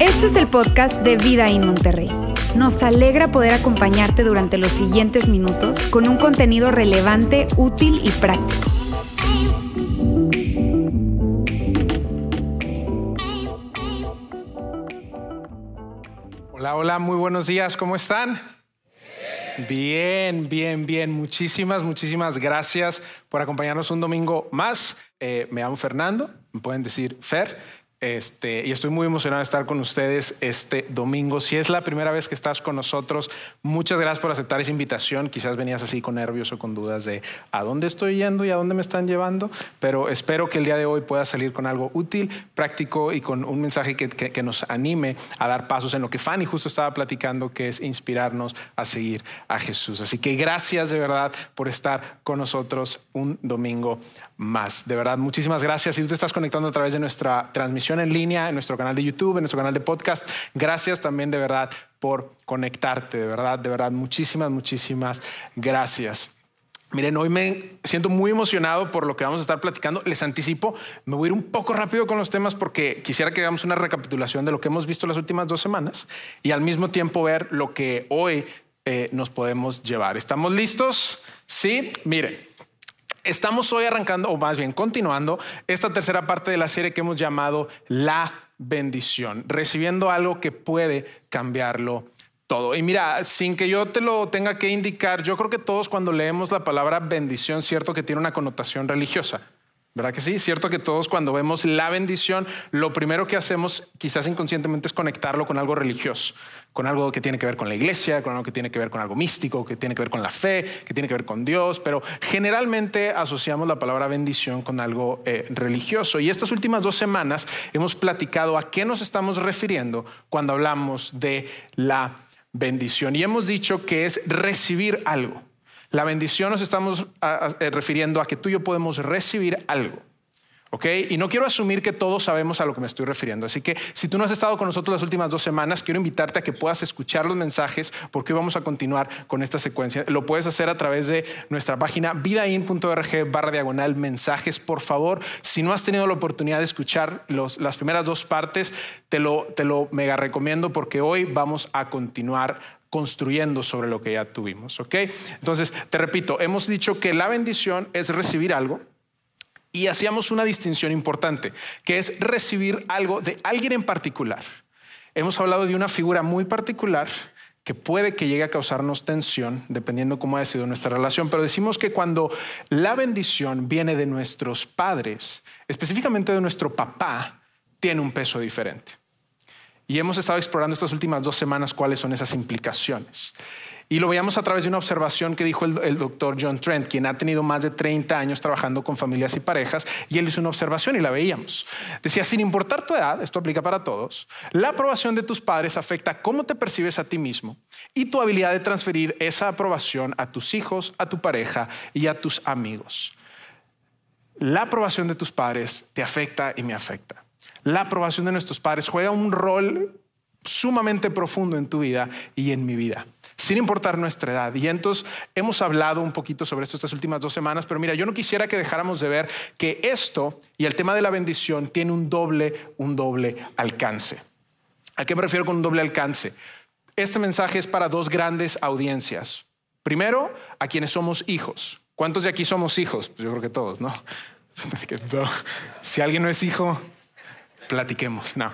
Este es el podcast de Vida en Monterrey. Nos alegra poder acompañarte durante los siguientes minutos con un contenido relevante, útil y práctico. Hola, hola, muy buenos días, ¿cómo están? Bien, bien, bien. Muchísimas, muchísimas gracias por acompañarnos un domingo más. Eh, me llamo Fernando, me pueden decir Fer. Este, y estoy muy emocionado de estar con ustedes este domingo. Si es la primera vez que estás con nosotros, muchas gracias por aceptar esa invitación. Quizás venías así con nervios o con dudas de a dónde estoy yendo y a dónde me están llevando, pero espero que el día de hoy pueda salir con algo útil, práctico y con un mensaje que, que nos anime a dar pasos en lo que Fanny justo estaba platicando, que es inspirarnos a seguir a Jesús. Así que gracias de verdad por estar con nosotros un domingo más. De verdad, muchísimas gracias. Si tú te estás conectando a través de nuestra transmisión en línea, en nuestro canal de YouTube, en nuestro canal de podcast, gracias también de verdad por conectarte. De verdad, de verdad, muchísimas, muchísimas gracias. Miren, hoy me siento muy emocionado por lo que vamos a estar platicando. Les anticipo, me voy a ir un poco rápido con los temas porque quisiera que hagamos una recapitulación de lo que hemos visto las últimas dos semanas y al mismo tiempo ver lo que hoy eh, nos podemos llevar. ¿Estamos listos? Sí, miren. Estamos hoy arrancando, o más bien continuando, esta tercera parte de la serie que hemos llamado La bendición, recibiendo algo que puede cambiarlo todo. Y mira, sin que yo te lo tenga que indicar, yo creo que todos cuando leemos la palabra bendición, cierto que tiene una connotación religiosa. ¿Verdad que sí? Cierto que todos cuando vemos la bendición, lo primero que hacemos quizás inconscientemente es conectarlo con algo religioso, con algo que tiene que ver con la iglesia, con algo que tiene que ver con algo místico, que tiene que ver con la fe, que tiene que ver con Dios, pero generalmente asociamos la palabra bendición con algo eh, religioso. Y estas últimas dos semanas hemos platicado a qué nos estamos refiriendo cuando hablamos de la bendición. Y hemos dicho que es recibir algo. La bendición nos estamos eh, refiriendo a que tú y yo podemos recibir algo. ¿Ok? Y no quiero asumir que todos sabemos a lo que me estoy refiriendo. Así que si tú no has estado con nosotros las últimas dos semanas, quiero invitarte a que puedas escuchar los mensajes porque vamos a continuar con esta secuencia. Lo puedes hacer a través de nuestra página vidain.org barra diagonal mensajes. Por favor, si no has tenido la oportunidad de escuchar las primeras dos partes, te lo, te lo mega recomiendo porque hoy vamos a continuar construyendo sobre lo que ya tuvimos. ¿ok? Entonces, te repito, hemos dicho que la bendición es recibir algo y hacíamos una distinción importante, que es recibir algo de alguien en particular. Hemos hablado de una figura muy particular que puede que llegue a causarnos tensión, dependiendo cómo haya sido nuestra relación, pero decimos que cuando la bendición viene de nuestros padres, específicamente de nuestro papá, tiene un peso diferente. Y hemos estado explorando estas últimas dos semanas cuáles son esas implicaciones. Y lo veíamos a través de una observación que dijo el, doctor John Trent, quien ha tenido más de 30 años trabajando con familias y parejas, y él hizo una observación y la veíamos. Decía, sin importar tu edad, esto aplica para todos, la aprobación de tus padres afecta cómo te percibes a ti mismo y tu habilidad de transferir esa aprobación a tus hijos, a tu pareja y a tus amigos. La aprobación de tus padres te afecta y me afecta la aprobación de nuestros padres juega un rol sumamente profundo en tu vida y en mi vida, sin importar nuestra edad. Y entonces hemos hablado un poquito sobre esto estas últimas dos semanas, pero mira, yo no quisiera que dejáramos de ver que esto y el tema de la bendición tiene un doble, un doble alcance. ¿A qué me refiero con un doble alcance? Este mensaje es para dos grandes audiencias. Primero, a quienes somos hijos. ¿Cuántos de aquí somos hijos? Pues yo creo que todos, ¿no? Si alguien no es hijo, platiquemos. No.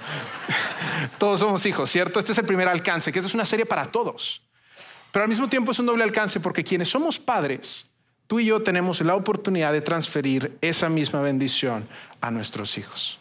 todos somos hijos, ¿cierto? Este es el primer alcance, que es una serie para todos. Pero al mismo tiempo es un doble alcance porque quienes somos padres, tú y yo tenemos la oportunidad de transferir esa misma bendición a nuestros hijos.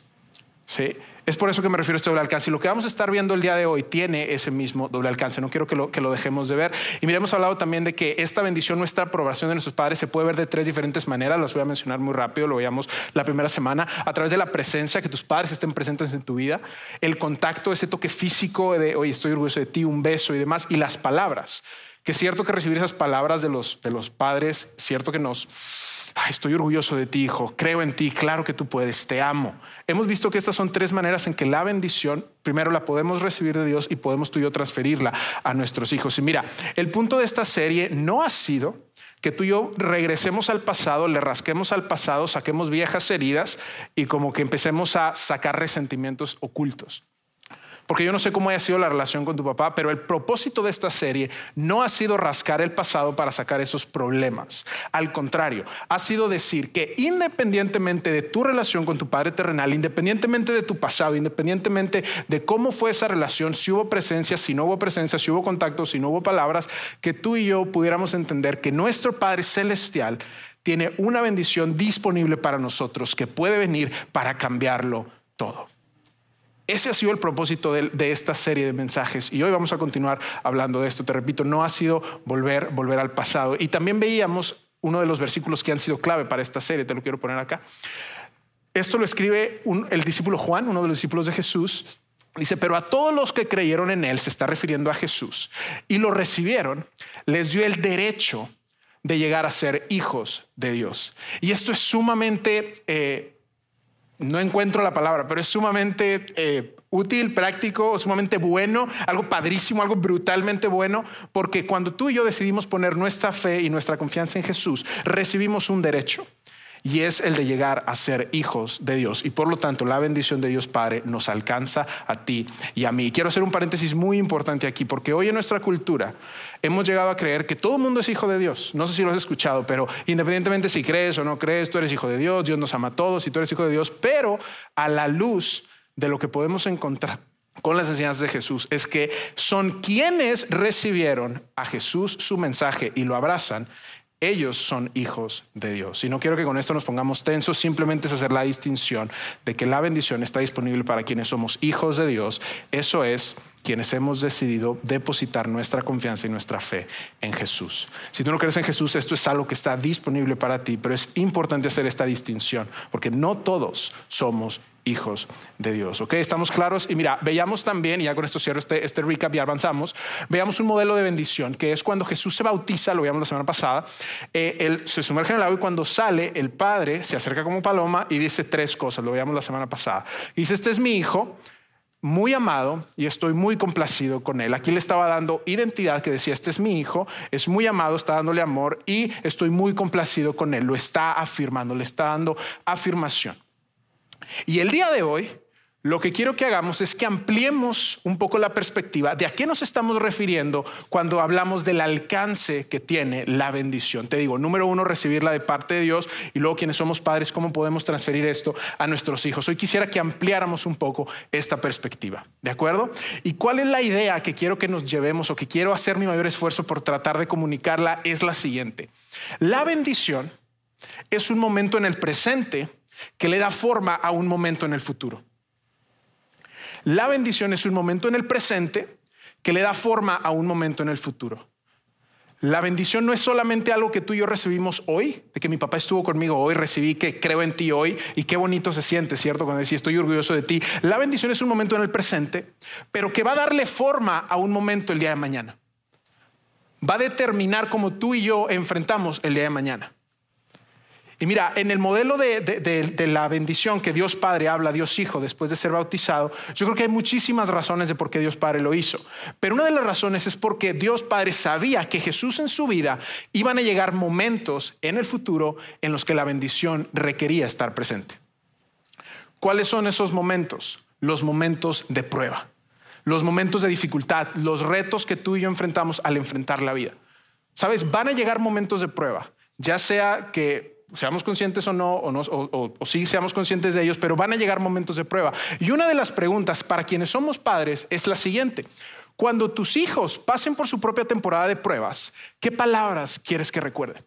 ¿Sí? Es por eso que me refiero a este doble alcance. Y lo que vamos a estar viendo el día de hoy tiene ese mismo doble alcance. No quiero que lo, que lo dejemos de ver. Y mira, hemos hablado también de que esta bendición, nuestra aprobación de nuestros padres, se puede ver de tres diferentes maneras. Las voy a mencionar muy rápido. Lo veíamos la primera semana. A través de la presencia, que tus padres estén presentes en tu vida. El contacto, ese toque físico de, oye, estoy orgulloso de ti, un beso y demás. Y las palabras. Que es cierto que recibir esas palabras de los, de los padres, cierto que nos estoy orgulloso de ti, hijo, creo en ti, claro que tú puedes, te amo. Hemos visto que estas son tres maneras en que la bendición, primero la podemos recibir de Dios y podemos tú y yo transferirla a nuestros hijos. Y mira, el punto de esta serie no ha sido que tú y yo regresemos al pasado, le rasquemos al pasado, saquemos viejas heridas y como que empecemos a sacar resentimientos ocultos porque yo no sé cómo haya sido la relación con tu papá, pero el propósito de esta serie no ha sido rascar el pasado para sacar esos problemas. Al contrario, ha sido decir que independientemente de tu relación con tu padre terrenal, independientemente de tu pasado, independientemente de cómo fue esa relación, si hubo presencia, si no hubo presencia, si hubo contacto, si no hubo palabras, que tú y yo pudiéramos entender que nuestro Padre Celestial tiene una bendición disponible para nosotros que puede venir para cambiarlo todo. Ese ha sido el propósito de, esta serie de mensajes y hoy vamos a continuar hablando de esto. Te repito, no ha sido volver, volver al pasado. Y también veíamos uno de los versículos que han sido clave para esta serie, te lo quiero poner acá. Esto lo escribe el discípulo Juan, uno de los discípulos de Jesús. Dice, pero a todos los que creyeron en él, se está refiriendo a Jesús, y lo recibieron, les dio el derecho de llegar a ser hijos de Dios. Y esto es sumamente... Eh, no encuentro la palabra, pero es sumamente eh, útil, práctico, sumamente bueno, algo padrísimo, algo brutalmente bueno, porque cuando tú y yo decidimos poner nuestra fe y nuestra confianza en Jesús, recibimos un derecho y es el de llegar a ser hijos de Dios. Y por lo tanto, la bendición de Dios Padre nos alcanza a ti y a mí. Quiero hacer un paréntesis muy importante aquí, porque hoy en nuestra cultura hemos llegado a creer que todo el mundo es hijo de Dios. No sé si lo has escuchado, pero independientemente si crees o no crees, tú eres hijo de Dios, Dios nos ama a todos y tú eres hijo de Dios, pero a la luz de lo que podemos encontrar con las enseñanzas de Jesús es que son quienes recibieron a Jesús su mensaje y lo abrazan ellos son hijos de Dios. Y no quiero que con esto nos pongamos tensos, simplemente es hacer la distinción de que la bendición está disponible para quienes somos hijos de Dios. Eso es quienes hemos decidido depositar nuestra confianza y nuestra fe en Jesús. Si tú no crees en Jesús, esto es algo que está disponible para ti, pero es importante hacer esta distinción, porque no todos somos hijos de Dios. ¿Ok? ¿Estamos claros? Y mira, veíamos también, y ya con esto cierro este, este recap y avanzamos, veamos un modelo de bendición, que es cuando Jesús se bautiza, lo veíamos la semana pasada, eh, él se sumerge en el agua y cuando sale, el Padre se acerca como paloma y dice tres cosas, lo veíamos la semana pasada. dice, este es mi hijo, muy amado y estoy muy complacido con él. Aquí le estaba dando identidad que decía, este es mi hijo, es muy amado, está dándole amor y estoy muy complacido con él. Lo está afirmando, le está dando afirmación. Y el día de hoy, lo que quiero que hagamos es que ampliemos un poco la perspectiva de a qué nos estamos refiriendo cuando hablamos del alcance que tiene la bendición. Te digo, número uno, recibirla de parte de Dios y luego quienes somos padres, cómo podemos transferir esto a nuestros hijos. Hoy quisiera que ampliáramos un poco esta perspectiva, ¿de acuerdo? ¿Y cuál es la idea que quiero que nos llevemos o que quiero hacer mi mayor esfuerzo por tratar de comunicarla? Es la siguiente. La bendición es un momento en el presente que le da forma a un momento en el futuro. La bendición es un momento en el presente que le da forma a un momento en el futuro. La bendición no es solamente algo que tú y yo recibimos hoy, de que mi papá estuvo conmigo hoy, recibí que creo en ti hoy y qué bonito se siente, ¿cierto? Cuando decís estoy orgulloso de ti. La bendición es un momento en el presente, pero que va a darle forma a un momento el día de mañana. Va a determinar cómo tú y yo enfrentamos el día de mañana. Y mira, en el modelo de, la bendición que Dios Padre habla a Dios Hijo después de ser bautizado, yo creo que hay muchísimas razones de por qué Dios Padre lo hizo. Pero una de las razones es porque Dios Padre sabía que Jesús en su vida iban a llegar momentos en el futuro en los que la bendición requería estar presente. ¿Cuáles son esos momentos? Los momentos de prueba, los momentos de dificultad, los retos que tú y yo enfrentamos al enfrentar la vida. Sabes, van a llegar momentos de prueba, ya sea que seamos conscientes o no, o, o, sí seamos conscientes de ellos, pero van a llegar momentos de prueba. Y una de las preguntas para quienes somos padres es la siguiente. Cuando tus hijos pasen por su propia temporada de pruebas, ¿qué palabras quieres que recuerden?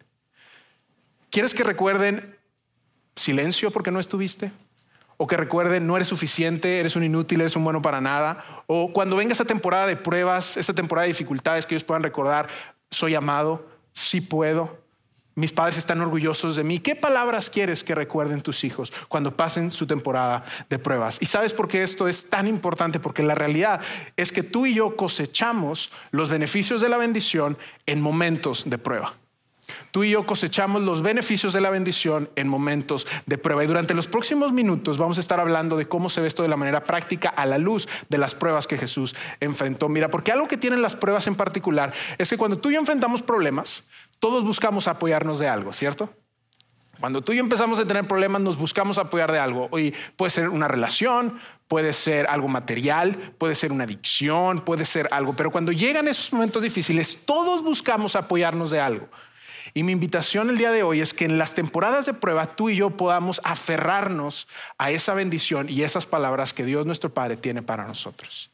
¿Quieres que recuerden silencio porque no estuviste? ¿O que recuerden no eres suficiente, eres un inútil, eres un bueno para nada? ¿O cuando venga esa temporada de pruebas, esa temporada de dificultades que ellos puedan recordar, soy amado, sí puedo, mis padres están orgullosos de mí. ¿Qué palabras quieres que recuerden tus hijos cuando pasen su temporada de pruebas? Y sabes por qué esto es tan importante, porque la realidad es que tú y yo cosechamos los beneficios de la bendición en momentos de prueba. Tú y yo cosechamos los beneficios de la bendición en momentos de prueba. Y durante los próximos minutos vamos a estar hablando de cómo se ve esto de la manera práctica a la luz de las pruebas que Jesús enfrentó. Mira, porque algo que tienen las pruebas en particular es que cuando tú y yo enfrentamos problemas, Todos buscamos apoyarnos de algo, ¿cierto? Cuando tú y yo empezamos a tener problemas, nos buscamos apoyar de algo. Y puede ser una relación, puede ser algo material, puede ser una adicción, puede ser algo. Pero cuando llegan esos momentos difíciles, todos buscamos apoyarnos de algo. Y mi invitación el día de hoy es que en las temporadas de prueba tú y yo podamos aferrarnos a esa bendición y esas palabras que Dios nuestro Padre tiene para nosotros.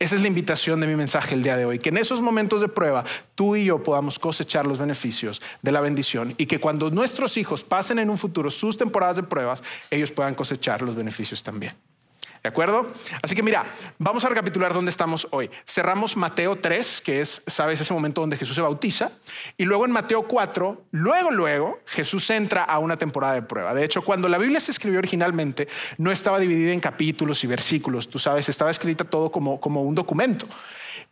Esa es la invitación de mi mensaje el día de hoy, que en esos momentos de prueba tú y yo podamos cosechar los beneficios de la bendición y que cuando nuestros hijos pasen en un futuro sus temporadas de pruebas, ellos puedan cosechar los beneficios también. ¿De acuerdo? Así que mira, vamos a recapitular dónde estamos hoy. Cerramos Mateo 3, que es, sabes, ese momento donde Jesús se bautiza. Y luego en Mateo 4, luego, luego, Jesús entra a una temporada de prueba. De hecho, cuando la Biblia se escribió originalmente, no estaba dividida en capítulos y versículos. Tú sabes, estaba escrita todo como, como un documento.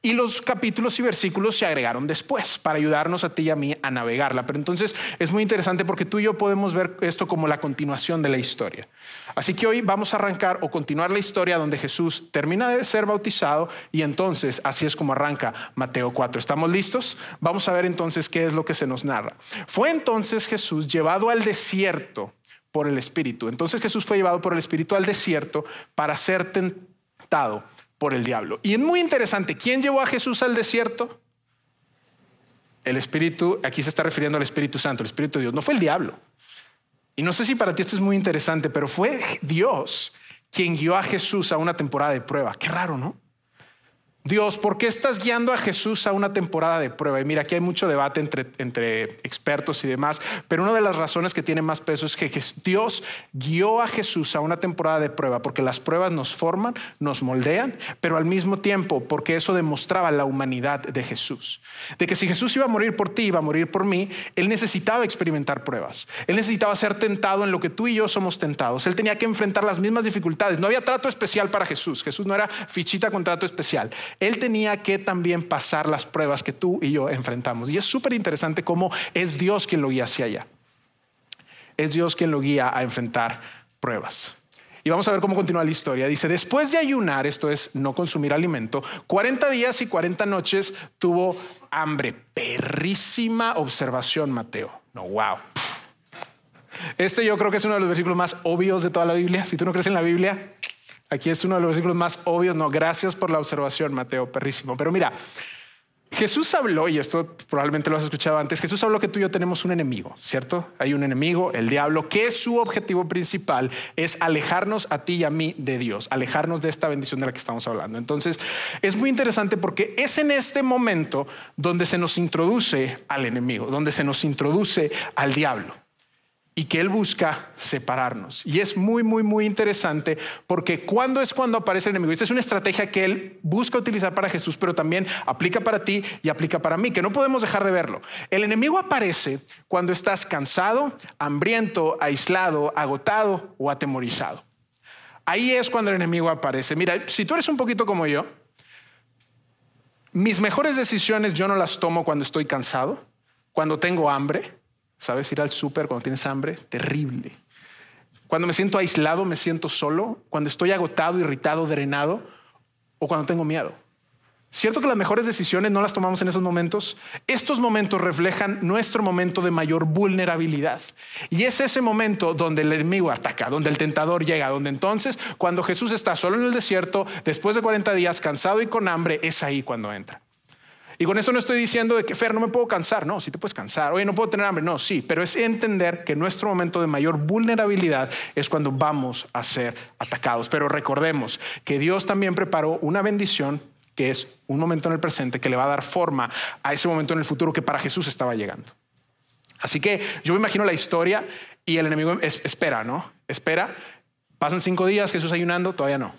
Y los capítulos y versículos se agregaron después para ayudarnos a ti y a mí a navegarla. Pero entonces es muy interesante porque tú y yo podemos ver esto como la continuación de la historia. Así que hoy vamos a arrancar o continuar la historia donde Jesús termina de ser bautizado y entonces así es como arranca Mateo 4. ¿Estamos listos? Vamos a ver entonces qué es lo que se nos narra. Fue entonces Jesús llevado al desierto por el Espíritu. Entonces Jesús fue llevado por el Espíritu al desierto para ser tentado por el diablo. Y es muy interesante, ¿quién llevó a Jesús al desierto? El Espíritu, aquí se está refiriendo al Espíritu Santo, el Espíritu de Dios, no fue el diablo. Y no sé si para ti esto es muy interesante, pero fue Dios quien guió a Jesús a una temporada de prueba. Qué raro, ¿no? Dios, ¿por qué estás guiando a Jesús a una temporada de prueba? Y mira, aquí hay mucho debate entre, entre, expertos y demás, pero una de las razones que tiene más peso es que Dios guió a Jesús a una temporada de prueba, porque las pruebas nos forman, nos moldean, pero al mismo tiempo porque eso demostraba la humanidad de Jesús. De que si Jesús iba a morir por ti, iba a morir por mí, Él necesitaba experimentar pruebas. Él necesitaba ser tentado en lo que tú y yo somos tentados. Él tenía que enfrentar las mismas dificultades. No había trato especial para Jesús. Jesús no era fichita con trato especial. Él tenía que también pasar las pruebas que tú y yo enfrentamos. Y es súper interesante cómo es Dios quien lo guía hacia allá. Es Dios quien lo guía a enfrentar pruebas. Y vamos a ver cómo continúa la historia. Dice, después de ayunar, esto es no consumir alimento, 40 días y 40 noches tuvo hambre. Perrísima observación, Mateo. No, wow. Este yo creo que es uno de los versículos más obvios de toda la Biblia. Si tú no crees en la Biblia, Aquí es uno de los versículos más obvios. No, gracias por la observación, Mateo, perrísimo. Pero mira, Jesús habló, y esto probablemente lo has escuchado antes, Jesús habló que tú y yo tenemos un enemigo, ¿cierto? Hay un enemigo, el diablo, que su objetivo principal es alejarnos a ti y a mí de Dios, alejarnos de esta bendición de la que estamos hablando. Entonces, es muy interesante porque es en este momento donde se nos introduce al enemigo, donde se nos introduce al diablo y que Él busca separarnos. Y es muy, muy, muy interesante porque cuando es cuando aparece el enemigo. Esta es una estrategia que Él busca utilizar para Jesús, pero también aplica para ti y aplica para mí, que no podemos dejar de verlo. El enemigo aparece cuando estás cansado, hambriento, aislado, agotado o atemorizado. Ahí es cuando el enemigo aparece. Mira, si tú eres un poquito como yo, mis mejores decisiones yo no las tomo cuando estoy cansado, cuando tengo hambre, ¿Sabes? Ir al súper cuando tienes hambre, terrible. Cuando me siento aislado, me siento solo. Cuando estoy agotado, irritado, drenado o cuando tengo miedo. ¿Cierto que las mejores decisiones no las tomamos en esos momentos? Estos momentos reflejan nuestro momento de mayor vulnerabilidad. Y es ese momento donde el enemigo ataca, donde el tentador llega, donde entonces cuando Jesús está solo en el desierto, después de 40 días, cansado y con hambre, es ahí cuando entra. Y con esto no estoy diciendo de que, Fer, no me puedo cansar. No, sí te puedes cansar. Oye, no puedo tener hambre. No, sí, pero es entender que nuestro momento de mayor vulnerabilidad es cuando vamos a ser atacados. Pero recordemos que Dios también preparó una bendición que es un momento en el presente que le va a dar forma a ese momento en el futuro que para Jesús estaba llegando. Así que yo me imagino la historia y el enemigo espera, ¿no? Espera. Pasan cinco días, Jesús ayunando, todavía no.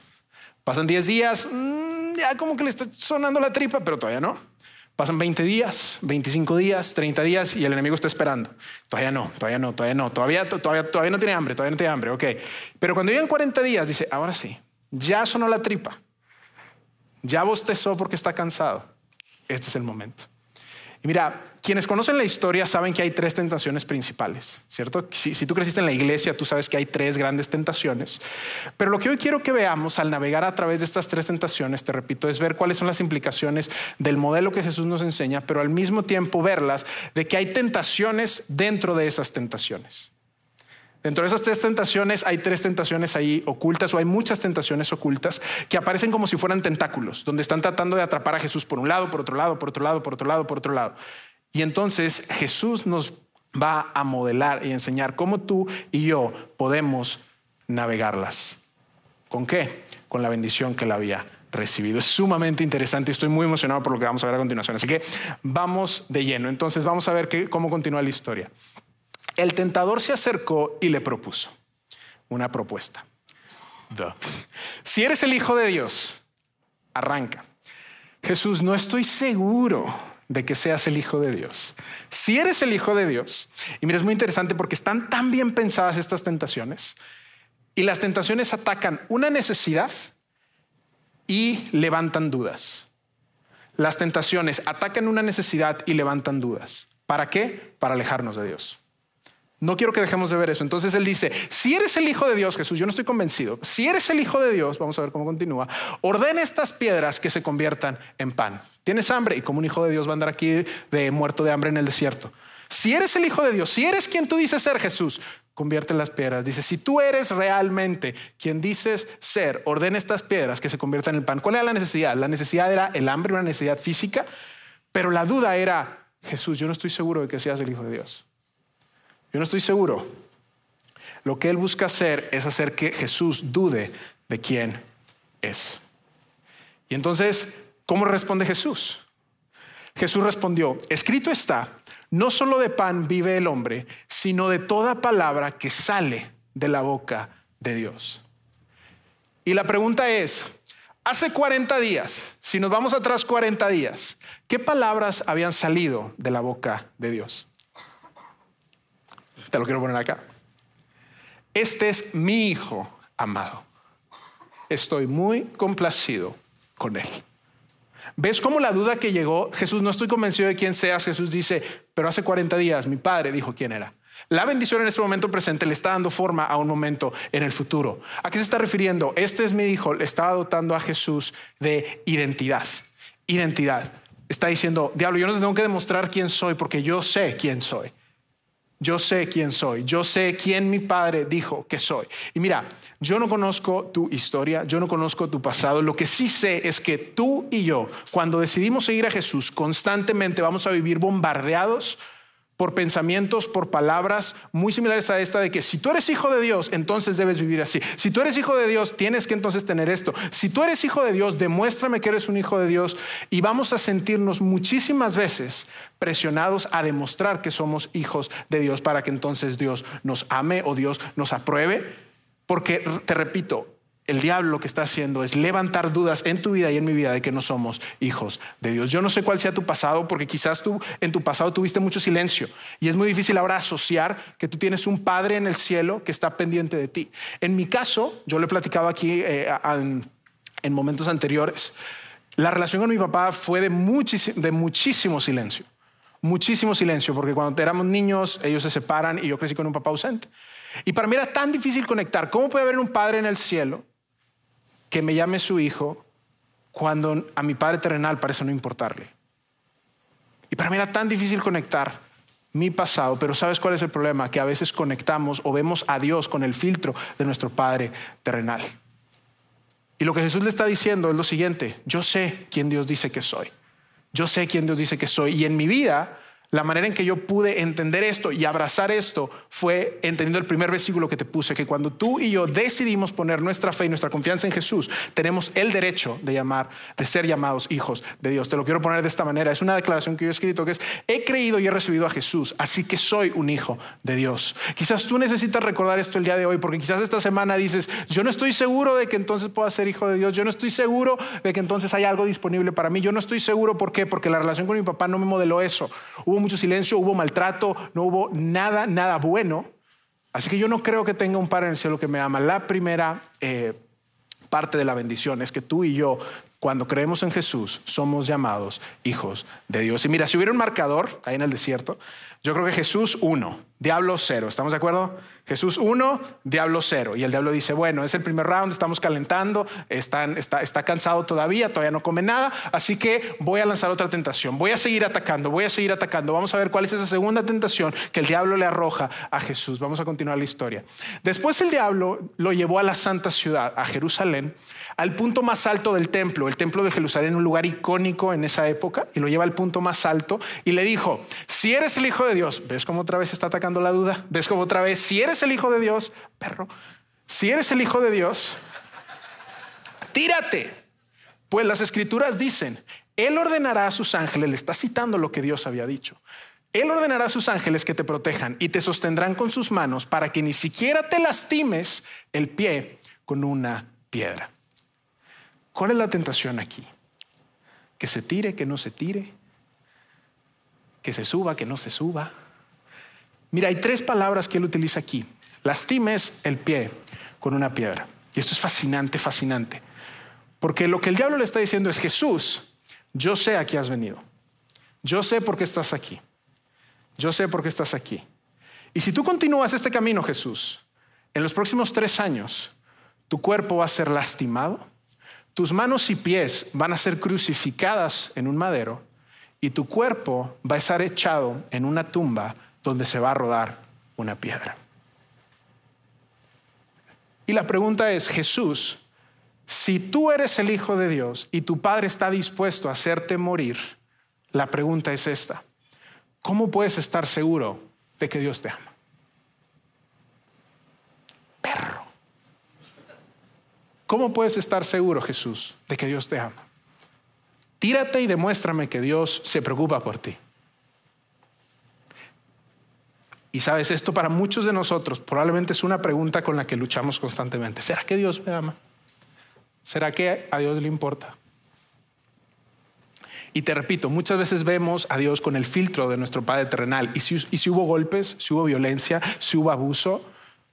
Pasan diez días, mm, ya como que le está sonando la tripa, pero todavía no. Pasan 20 días, 25 días, 30 días y el enemigo está esperando. Todavía no, todavía no, todavía no, todavía, todavía, todavía no tiene hambre, todavía no tiene hambre, ok. Pero cuando llegan 40 días, dice, ahora sí, ya sonó la tripa, ya bostezó porque está cansado. Este es el momento. Y mira, quienes conocen la historia saben que hay tres tentaciones principales, ¿cierto? Si, tú creciste en la iglesia, tú sabes que hay tres grandes tentaciones. Pero lo que hoy quiero que veamos al navegar a través de estas tres tentaciones, te repito, es ver cuáles son las implicaciones del modelo que Jesús nos enseña, pero al mismo tiempo verlas de que hay tentaciones dentro de esas tentaciones. Dentro de esas tres tentaciones hay tres tentaciones ahí ocultas o hay muchas tentaciones ocultas que aparecen como si fueran tentáculos, donde están tratando de atrapar a Jesús por un lado, por otro lado, por otro lado, por otro lado, por otro lado. Y entonces Jesús nos va a modelar y enseñar cómo tú y yo podemos navegarlas. ¿Con qué? Con la bendición que la había recibido. Es sumamente interesante y estoy muy emocionado por lo que vamos a ver a continuación. Así que vamos de lleno. Entonces vamos a ver cómo continúa la historia. El tentador se acercó y le propuso una propuesta. Si eres el Hijo de Dios, arranca. Jesús, no estoy seguro de que seas el Hijo de Dios. Si eres el Hijo de Dios, y mira, es muy interesante porque están tan bien pensadas estas tentaciones, y las tentaciones atacan una necesidad y levantan dudas. Las tentaciones atacan una necesidad y levantan dudas. ¿Para qué? Para alejarnos de Dios. No quiero que dejemos de ver eso. Entonces él dice, si eres el Hijo de Dios, Jesús, yo no estoy convencido, si eres el Hijo de Dios, vamos a ver cómo continúa, ordena estas piedras que se conviertan en pan. Tienes hambre y como un Hijo de Dios va a andar aquí de muerto de hambre en el desierto. Si eres el Hijo de Dios, si eres quien tú dices ser Jesús, convierte las piedras. Dice, si tú eres realmente quien dices ser, ordena estas piedras que se conviertan en pan. ¿Cuál era la necesidad? La necesidad era el hambre, una necesidad física, pero la duda era, Jesús, yo no estoy seguro de que seas el Hijo de Dios. Yo no estoy seguro. Lo que él busca hacer es hacer que Jesús dude de quién es. Y entonces, ¿cómo responde Jesús? Jesús respondió, escrito está, no solo de pan vive el hombre, sino de toda palabra que sale de la boca de Dios. Y la pregunta es, hace 40 días, si nos vamos atrás 40 días, ¿qué palabras habían salido de la boca de Dios? Te lo quiero poner acá. Este es mi hijo amado. Estoy muy complacido con él. ¿Ves cómo la duda que llegó? Jesús, no estoy convencido de quién seas. Jesús dice, pero hace 40 días mi padre dijo quién era. La bendición en este momento presente le está dando forma a un momento en el futuro. ¿A qué se está refiriendo? Este es mi hijo, le estaba dotando a Jesús de identidad. Identidad. Está diciendo, diablo, yo no tengo que demostrar quién soy porque yo sé quién soy. Yo sé quién soy, yo sé quién mi padre dijo que soy. Y mira, yo no conozco tu historia, yo no conozco tu pasado, lo que sí sé es que tú y yo, cuando decidimos seguir a Jesús, constantemente vamos a vivir bombardeados por pensamientos, por palabras muy similares a esta de que si tú eres hijo de Dios, entonces debes vivir así. Si tú eres hijo de Dios, tienes que entonces tener esto. Si tú eres hijo de Dios, demuéstrame que eres un hijo de Dios y vamos a sentirnos muchísimas veces presionados a demostrar que somos hijos de Dios para que entonces Dios nos ame o Dios nos apruebe. Porque, te repito, el diablo lo que está haciendo es levantar dudas en tu vida y en mi vida de que no somos hijos de Dios. Yo no sé cuál sea tu pasado, porque quizás tú en tu pasado tuviste mucho silencio y es muy difícil ahora asociar que tú tienes un Padre en el cielo que está pendiente de ti. En mi caso, yo lo he platicado aquí eh, en, momentos anteriores, la relación con mi papá fue de, de muchísimo silencio, muchísimo silencio, porque cuando éramos niños ellos se separan y yo crecí con un papá ausente. Y para mí era tan difícil conectar. ¿Cómo puede haber un padre en el cielo que me llame su hijo cuando a mi padre terrenal parece no importarle. Y para mí era tan difícil conectar mi pasado, pero ¿sabes cuál es el problema? Que a veces conectamos o vemos a Dios con el filtro de nuestro Padre terrenal. Y lo que Jesús le está diciendo es lo siguiente, yo sé quién Dios dice que soy. Yo sé quién Dios dice que soy. Y en mi vida la manera en que yo pude entender esto y abrazar esto fue entendiendo el primer versículo que te puse, que cuando tú y yo decidimos poner nuestra fe y nuestra confianza en Jesús, tenemos el derecho de llamar, de ser llamados hijos de Dios. Te lo quiero poner de esta manera. Es una declaración que yo he escrito que es, he creído y he recibido a Jesús, así que soy un hijo de Dios. Quizás tú necesitas recordar esto el día de hoy, porque quizás esta semana dices, yo no estoy seguro de que entonces pueda ser hijo de Dios, yo no estoy seguro de que entonces hay algo disponible para mí, yo no estoy seguro, ¿por qué? Porque la relación con mi papá no me modeló eso mucho silencio, hubo maltrato, no hubo nada, nada bueno. Así que yo no creo que tenga un Padre en el cielo que me ama. La primera eh, parte de la bendición es que tú y yo cuando creemos en Jesús, somos llamados hijos de Dios. Y mira, si hubiera un marcador ahí en el desierto, yo creo que Jesús 1, diablo 0. ¿Estamos de acuerdo? Jesús 1, diablo 0. Y el diablo dice, bueno, es el primer round, estamos calentando, está, está cansado todavía, todavía no come nada, así que voy a lanzar otra tentación, voy a seguir atacando, voy a seguir atacando. Vamos a ver cuál es esa segunda tentación que el diablo le arroja a Jesús. Vamos a continuar la historia. Después el diablo lo llevó a la santa ciudad, a Jerusalén, al punto más alto del templo, el templo de Jerusalén, un lugar icónico en esa época, y lo lleva al punto más alto y le dijo, si eres el Hijo de Dios, ¿ves cómo otra vez está atacando la duda? ¿Ves cómo otra vez, si eres el Hijo de Dios, perro, si eres el Hijo de Dios, tírate. Pues las escrituras dicen, Él ordenará a sus ángeles, le está citando lo que Dios había dicho. Él ordenará a sus ángeles que te protejan y te sostendrán con sus manos para que ni siquiera te lastimes el pie con una piedra. ¿Cuál es la tentación aquí? Que se tire, que no se tire, que se suba, que no se suba. Mira, hay tres palabras que él utiliza aquí. Lastimes el pie con una piedra. Y esto es fascinante, fascinante. Porque lo que el diablo le está diciendo es, Jesús, yo sé a qué has venido. Yo sé por qué estás aquí. Yo sé por qué estás aquí. Y si tú continúas este camino, Jesús, en los próximos tres años, tu cuerpo va a ser lastimado, tus manos y pies van a ser crucificadas en un madero y tu cuerpo va a estar echado en una tumba donde se va a rodar una piedra. Y la pregunta es, Jesús, si tú eres el Hijo de Dios y tu Padre está dispuesto a hacerte morir, la pregunta es esta, ¿cómo puedes estar seguro de que Dios te ama? Perro. ¿Cómo puedes estar seguro, Jesús, de que Dios te ama? Tírate y demuéstrame que Dios se preocupa por ti. Y sabes, esto para muchos de nosotros probablemente es una pregunta con la que luchamos constantemente. ¿Será que Dios me ama? ¿Será que a Dios le importa? Y te repito, muchas veces vemos a Dios con el filtro de nuestro Padre terrenal. Y si, hubo golpes, si hubo violencia, si hubo abuso,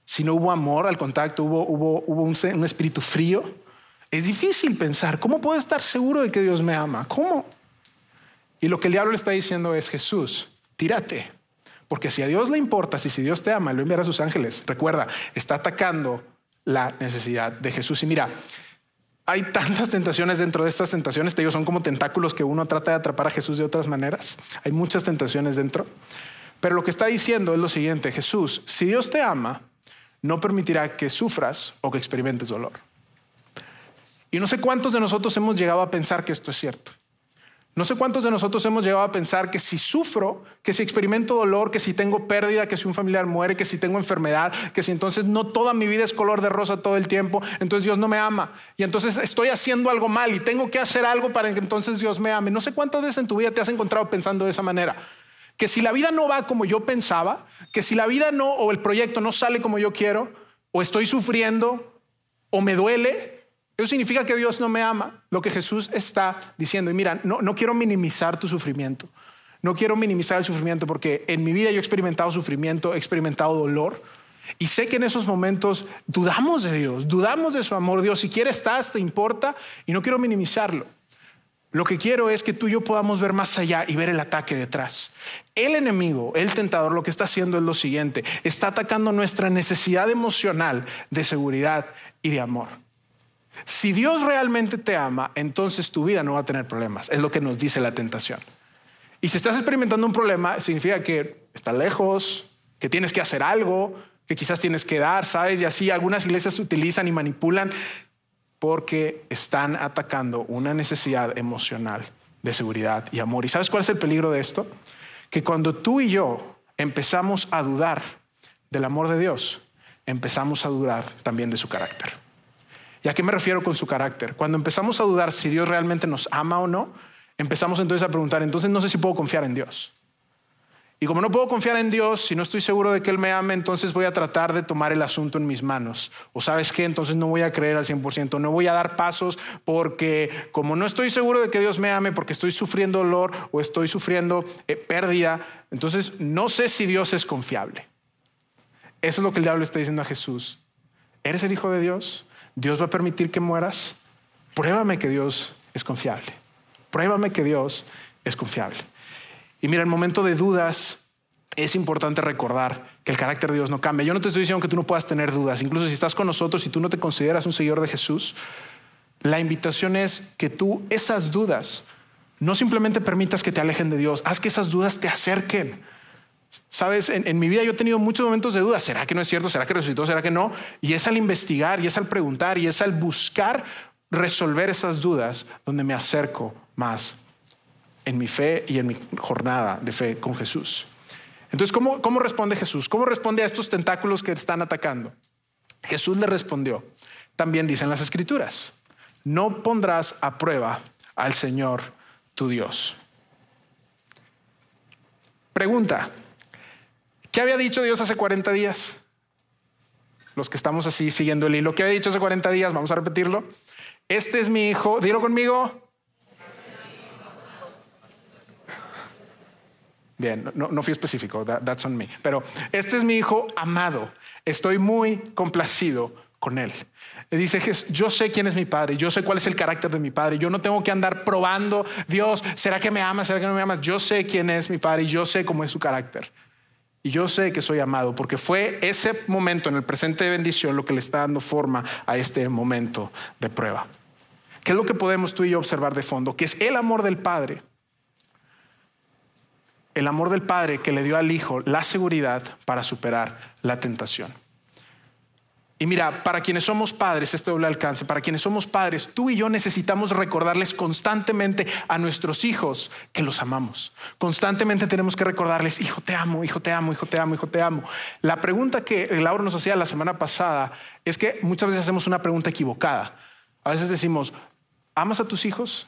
si no hubo amor al contacto, hubo, hubo, un, espíritu frío, es difícil pensar, ¿cómo puedo estar seguro de que Dios me ama? ¿Cómo? Y lo que el diablo le está diciendo es, Jesús, tírate, porque si a Dios le importa, si, si Dios te ama, lo enviará a sus ángeles. Recuerda, está atacando la necesidad de Jesús. Y mira, hay tantas tentaciones dentro de estas tentaciones, te digo, son como tentáculos que uno trata de atrapar a Jesús de otras maneras. Hay muchas tentaciones dentro. Pero lo que está diciendo es lo siguiente, Jesús, si Dios te ama, no permitirá que sufras o que experimentes dolor. Y no sé cuántos de nosotros hemos llegado a pensar que esto es cierto. No sé cuántos de nosotros hemos llegado a pensar que si sufro, que si experimento dolor, que si tengo pérdida, que si un familiar muere, que si tengo enfermedad, que si entonces no toda mi vida es color de rosa todo el tiempo, entonces Dios no me ama. Y entonces estoy haciendo algo mal y tengo que hacer algo para que entonces Dios me ame. No sé cuántas veces en tu vida te has encontrado pensando de esa manera que si la vida no va como yo pensaba, que si la vida no o el proyecto no sale como yo quiero, o estoy sufriendo, o me duele, eso significa que Dios no me ama, lo que Jesús está diciendo. Y mira, no, no quiero minimizar tu sufrimiento, no quiero minimizar el sufrimiento porque en mi vida yo he experimentado sufrimiento, he experimentado dolor. Y sé que en esos momentos dudamos de Dios, dudamos de su amor. Dios, si quieres estás, te importa, y no quiero minimizarlo. Lo que quiero es que tú y yo podamos ver más allá y ver el ataque detrás. El enemigo, el tentador, lo que está haciendo es lo siguiente. Está atacando nuestra necesidad emocional de seguridad y de amor. Si Dios realmente te ama, entonces tu vida no va a tener problemas. Es lo que nos dice la tentación. Y si estás experimentando un problema, significa que estás lejos, que tienes que hacer algo, que quizás tienes que dar, ¿sabes? Y así algunas iglesias utilizan y manipulan porque están atacando una necesidad emocional de seguridad y amor. ¿Y sabes cuál es el peligro de esto? Que cuando tú y yo empezamos a dudar del amor de Dios, empezamos a dudar también de su carácter. ¿Y a qué me refiero con su carácter? Cuando empezamos a dudar si Dios realmente nos ama o no, empezamos entonces a preguntar, entonces no sé si puedo confiar en Dios. Y como no puedo confiar en Dios, si no estoy seguro de que Él me ame, entonces voy a tratar de tomar el asunto en mis manos. O sabes qué, entonces no voy a creer al 100%, no voy a dar pasos porque como no estoy seguro de que Dios me ame, porque estoy sufriendo dolor o estoy sufriendo eh, pérdida, entonces no sé si Dios es confiable. Eso es lo que el diablo está diciendo a Jesús. ¿Eres el Hijo de Dios? ¿Dios va a permitir que mueras? Pruébame que Dios es confiable. Pruébame que Dios es confiable. Y mira, en momento de dudas es importante recordar que el carácter de Dios no cambia. Yo no te estoy diciendo que tú no puedas tener dudas. Incluso si estás con nosotros y tú no te consideras un seguidor de Jesús, la invitación es que tú esas dudas no simplemente permitas que te alejen de Dios, haz que esas dudas te acerquen. Sabes, en, mi vida yo he tenido muchos momentos de duda. ¿Será que no es cierto? ¿Será que resucitó? ¿Será que no? Y es al investigar, y es al preguntar, y es al buscar resolver esas dudas donde me acerco más en mi fe y en mi jornada de fe con Jesús. Entonces, ¿cómo, cómo responde Jesús? ¿Cómo responde a estos tentáculos que están atacando? Jesús le respondió, también dicen las escrituras, no pondrás a prueba al Señor tu Dios. Pregunta, ¿qué había dicho Dios hace 40 días? Los que estamos así siguiendo el hilo, ¿qué había dicho hace 40 días? Vamos a repetirlo. Este es mi hijo, dilo conmigo. Bien, no, no fui específico, that's on me. Pero este es mi hijo amado, estoy muy complacido con él. Le dice, yo sé quién es mi padre, yo sé cuál es el carácter de mi padre, yo no tengo que andar probando, Dios, ¿será que me amas? ¿Será que no me amas? Yo sé quién es mi padre y yo sé cómo es su carácter. Y yo sé que soy amado porque fue ese momento en el presente de bendición lo que le está dando forma a este momento de prueba. ¿Qué es lo que podemos tú y yo observar de fondo? Que es el amor del Padre. El amor del Padre que le dio al Hijo la seguridad para superar la tentación. Y mira, para quienes somos padres, este doble alcance, para quienes somos padres, tú y yo necesitamos recordarles constantemente a nuestros hijos que los amamos. Constantemente tenemos que recordarles, hijo, te amo, hijo, te amo, hijo, te amo, hijo, te amo. La pregunta que Laura nos hacía la semana pasada es que muchas veces hacemos una pregunta equivocada. A veces decimos, ¿amas a tus hijos?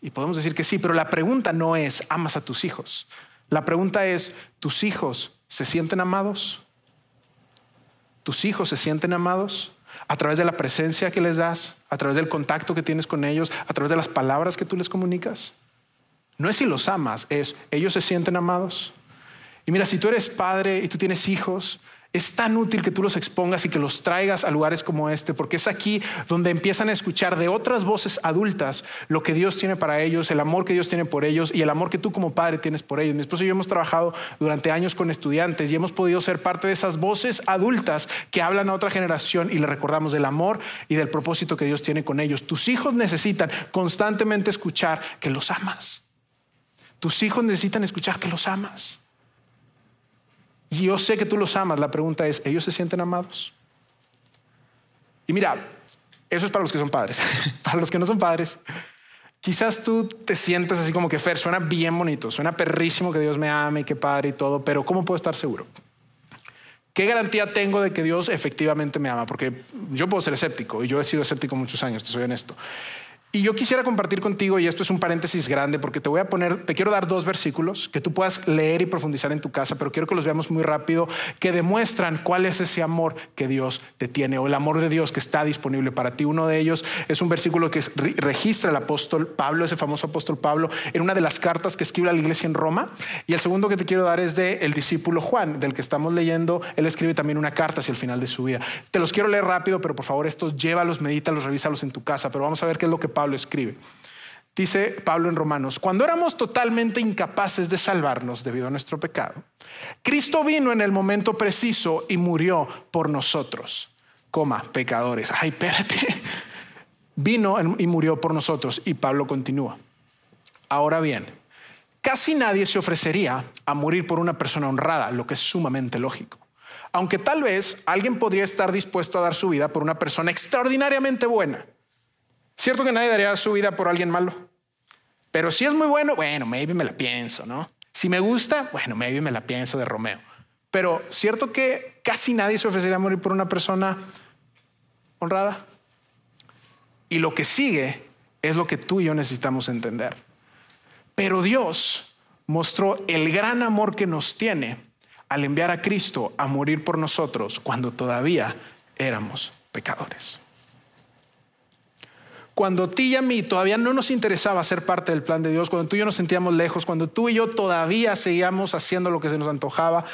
Y podemos decir que sí, pero la pregunta no es, ¿amas a tus hijos? La pregunta es, ¿tus hijos se sienten amados? Tus hijos se sienten amados a través de la presencia que les das, a través del contacto que tienes con ellos, a través de las palabras que tú les comunicas. No es si los amas, es ellos se sienten amados. Y mira, si tú eres padre y tú tienes hijos, es tan útil que tú los expongas y que los traigas a lugares como este, porque es aquí donde empiezan a escuchar de otras voces adultas lo que Dios tiene para ellos, el amor que Dios tiene por ellos y el amor que tú como padre tienes por ellos. Mi esposo y yo hemos trabajado durante años con estudiantes y hemos podido ser parte de esas voces adultas que hablan a otra generación y le recordamos del amor y del propósito que Dios tiene con ellos. Tus hijos necesitan constantemente escuchar que los amas. Tus hijos necesitan escuchar que los amas. Y yo sé que tú los amas. La pregunta es, ¿ellos se sienten amados? Y mira, eso es para los que son padres. para los que no son padres, quizás tú te sientes así como que Fer, suena bien bonito, suena perrísimo que Dios me ame y que padre y todo, pero ¿cómo puedo estar seguro? ¿Qué garantía tengo de que Dios efectivamente me ama? Porque yo puedo ser escéptico y yo he sido escéptico muchos años, te soy honesto. Y yo quisiera compartir contigo, y esto es un paréntesis grande, porque te voy a poner, te quiero dar dos versículos que tú puedas leer y profundizar en tu casa, pero quiero que los veamos muy rápido, que demuestran cuál es ese amor que Dios te tiene o el amor de Dios que está disponible para ti. Uno de ellos es un versículo que registra el apóstol Pablo, ese famoso apóstol Pablo, en una de las cartas que escribe a la iglesia en Roma. Y el segundo que te quiero dar es de el discípulo Juan, del que estamos leyendo. Él escribe también una carta hacia el final de su vida. Te los quiero leer rápido, pero por favor estos llévalos, medítalos, revísalos en tu casa. Pero vamos a ver qué es lo que Pablo Pablo escribe. Dice Pablo en Romanos, cuando éramos totalmente incapaces de salvarnos debido a nuestro pecado, Cristo vino en el momento preciso y murió por nosotros, coma, pecadores. Ay, espérate. Vino y murió por nosotros. Y Pablo continúa. Ahora bien, casi nadie se ofrecería a morir por una persona honrada, lo que es sumamente lógico. Aunque tal vez alguien podría estar dispuesto a dar su vida por una persona extraordinariamente buena. Cierto que nadie daría su vida por alguien malo, pero si es muy bueno, bueno, maybe me la pienso, ¿no? Si me gusta, bueno, maybe me la pienso de Romeo. Pero cierto que casi nadie se ofrecería a morir por una persona honrada. Y lo que sigue es lo que tú y yo necesitamos entender. Pero Dios mostró el gran amor que nos tiene al enviar a Cristo a morir por nosotros cuando todavía éramos pecadores. Cuando ti y a mí todavía no nos interesaba ser parte del plan de Dios, cuando tú y yo nos sentíamos lejos, cuando tú y yo todavía seguíamos haciendo lo que se nos antojaba,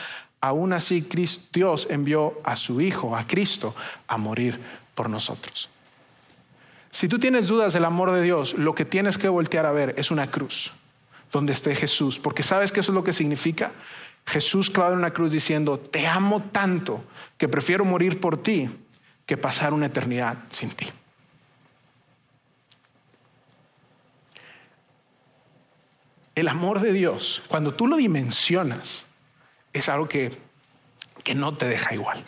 aún así Dios envió a su Hijo, a Cristo, a morir por nosotros. Si tú tienes dudas del amor de Dios, lo que tienes que voltear a ver es una cruz donde esté Jesús, porque sabes que eso es lo que significa. Jesús clavado en una cruz diciendo, te amo tanto que prefiero morir por ti que pasar una eternidad sin ti. El amor de Dios, cuando tú lo dimensionas, es algo que, que no te deja igual.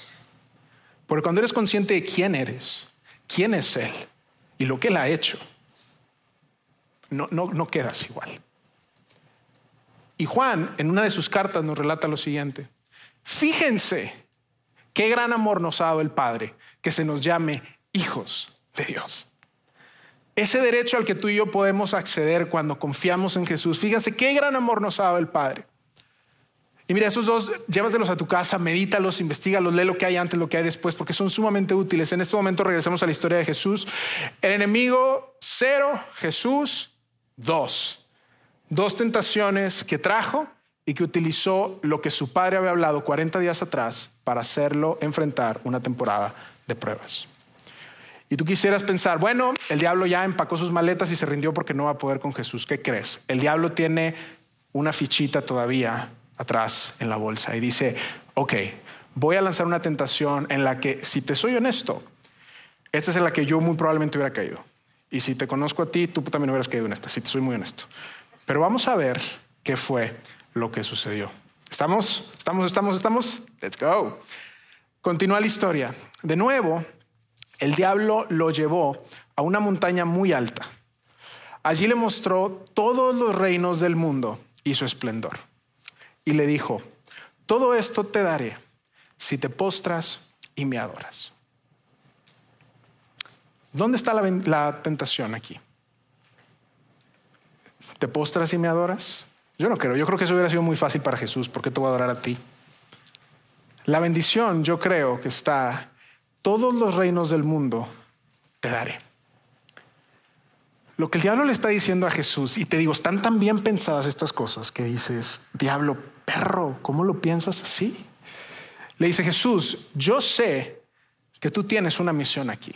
Porque cuando eres consciente de quién eres, quién es Él y lo que Él ha hecho, no, no, no quedas igual. Y Juan, en una de sus cartas, nos relata lo siguiente. Fíjense qué gran amor nos ha dado el Padre, que se nos llame hijos de Dios. Ese derecho al que tú y yo podemos acceder cuando confiamos en Jesús. Fíjense qué gran amor nos ha dado el Padre. Y mira, esos dos, llévatelos a tu casa, medítalos, investigalos, lee lo que hay antes, lo que hay después, porque son sumamente útiles. En este momento regresamos a la historia de Jesús. El enemigo, cero, Jesús, dos. Dos tentaciones que trajo y que utilizó lo que su padre había hablado 40 días atrás para hacerlo enfrentar una temporada de pruebas. Y tú quisieras pensar, bueno, el diablo ya empacó sus maletas y se rindió porque no va a poder con Jesús. ¿Qué crees? El diablo tiene una fichita todavía atrás en la bolsa y dice, ok, voy a lanzar una tentación en la que, si te soy honesto, esta es en la que yo muy probablemente hubiera caído. Y si te conozco a ti, tú también hubieras caído en esta, si te soy muy honesto. Pero vamos a ver qué fue lo que sucedió. ¿Estamos? ¿Estamos? ¿Estamos? ¿Estamos? Let's go. Continúa la historia. De nuevo, el diablo lo llevó a una montaña muy alta. Allí le mostró todos los reinos del mundo y su esplendor y le dijo, todo esto te daré si te postras y me adoras. ¿Dónde está la, tentación aquí? ¿Te postras y me adoras? Yo no creo, yo creo que eso hubiera sido muy fácil para Jesús, ¿por qué te voy a adorar a ti? La bendición yo creo que está, todos los reinos del mundo te daré. Lo que el diablo le está diciendo a Jesús, y te digo, están tan bien pensadas estas cosas que dices, diablo, perro, ¿cómo lo piensas así? Le dice Jesús, yo sé que tú tienes una misión aquí.